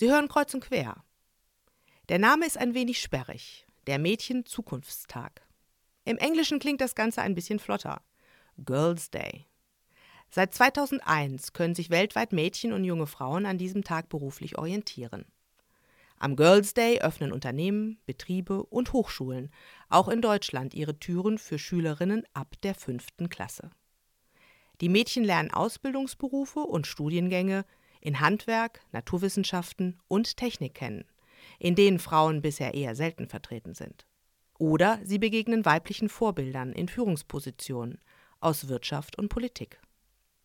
Sie hören kreuz und quer. Der Name ist ein wenig sperrig. Der Mädchen Zukunftstag. Im Englischen klingt das Ganze ein bisschen flotter. Girls Day. Seit 2001 können sich weltweit Mädchen und junge Frauen an diesem Tag beruflich orientieren. Am Girls Day öffnen Unternehmen, Betriebe und Hochschulen, auch in Deutschland, ihre Türen für Schülerinnen ab der fünften Klasse. Die Mädchen lernen Ausbildungsberufe und Studiengänge in Handwerk, Naturwissenschaften und Technik kennen, in denen Frauen bisher eher selten vertreten sind. Oder sie begegnen weiblichen Vorbildern in Führungspositionen aus Wirtschaft und Politik.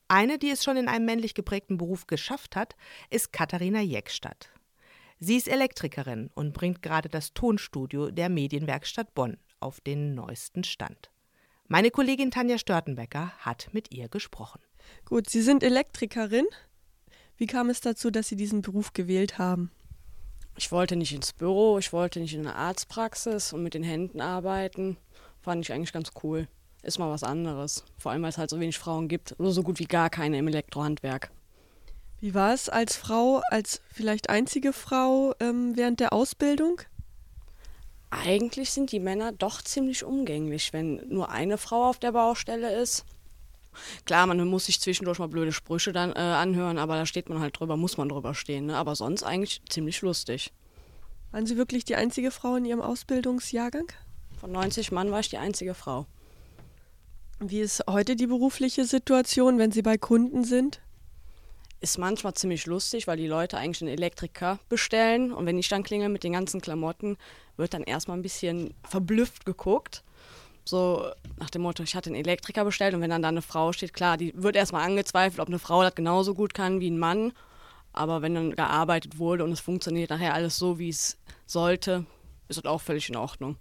Eine, die es schon in einem männlich geprägten Beruf geschafft hat, ist Katharina Jeckstadt. Sie ist Elektrikerin und bringt gerade das Tonstudio der Medienwerkstatt Bonn auf den neuesten Stand. Meine Kollegin Tanja Störtenbecker hat mit ihr gesprochen. Gut, Sie sind Elektrikerin. Wie kam es dazu, dass Sie diesen Beruf gewählt haben? Ich wollte nicht ins Büro, ich wollte nicht in eine Arztpraxis und mit den Händen arbeiten. Fand ich eigentlich ganz cool ist mal was anderes. Vor allem, weil es halt so wenig Frauen gibt. Oder so gut wie gar keine im Elektrohandwerk. Wie war es als Frau, als vielleicht einzige Frau ähm, während der Ausbildung? Eigentlich sind die Männer doch ziemlich umgänglich, wenn nur eine Frau auf der Baustelle ist. Klar, man muss sich zwischendurch mal blöde Sprüche dann äh, anhören, aber da steht man halt drüber, muss man drüber stehen. Ne? Aber sonst eigentlich ziemlich lustig. Waren Sie wirklich die einzige Frau in Ihrem Ausbildungsjahrgang? Von 90 Mann war ich die einzige Frau. Wie ist heute die berufliche Situation, wenn Sie bei Kunden sind? Ist manchmal ziemlich lustig, weil die Leute eigentlich einen Elektriker bestellen und wenn ich dann klingel mit den ganzen Klamotten, wird dann erstmal ein bisschen verblüfft geguckt. So nach dem Motto, ich hatte einen Elektriker bestellt und wenn dann da eine Frau steht, klar, die wird erstmal angezweifelt, ob eine Frau das genauso gut kann wie ein Mann. Aber wenn dann gearbeitet wurde und es funktioniert nachher alles so, wie es sollte, ist das auch völlig in Ordnung.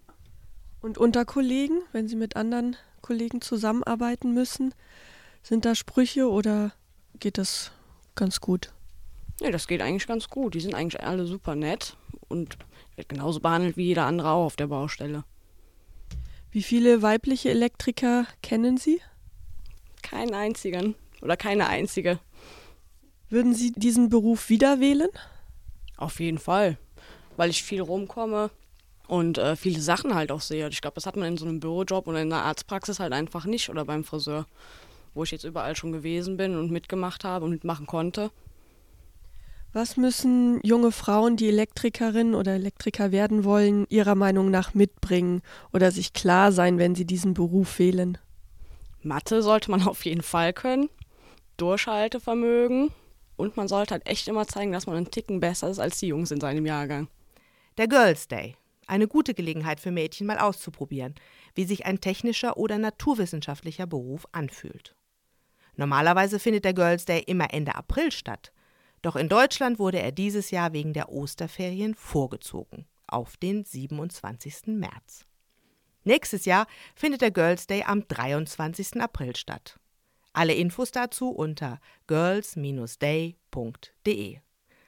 Und unter Kollegen, wenn Sie mit anderen Kollegen zusammenarbeiten müssen? Sind da Sprüche oder geht das ganz gut? Nee, das geht eigentlich ganz gut. Die sind eigentlich alle super nett und wird genauso behandelt wie jeder andere auch auf der Baustelle. Wie viele weibliche Elektriker kennen Sie? Keinen einzigen oder keine einzige. Würden Sie diesen Beruf wieder wählen? Auf jeden Fall, weil ich viel rumkomme, und äh, viele Sachen halt auch sehe. Ich glaube, das hat man in so einem Bürojob oder in einer Arztpraxis halt einfach nicht oder beim Friseur, wo ich jetzt überall schon gewesen bin und mitgemacht habe und mitmachen konnte. Was müssen junge Frauen, die Elektrikerin oder Elektriker werden wollen, ihrer Meinung nach mitbringen oder sich klar sein, wenn sie diesen Beruf wählen? Mathe sollte man auf jeden Fall können, Durchhaltevermögen und man sollte halt echt immer zeigen, dass man einen Ticken besser ist als die Jungs in seinem Jahrgang. Der Girls Day, eine gute Gelegenheit für Mädchen mal auszuprobieren, wie sich ein technischer oder naturwissenschaftlicher Beruf anfühlt. Normalerweise findet der Girls Day immer Ende April statt, doch in Deutschland wurde er dieses Jahr wegen der Osterferien vorgezogen auf den 27. März. Nächstes Jahr findet der Girls Day am 23. April statt. Alle Infos dazu unter girls-day.de.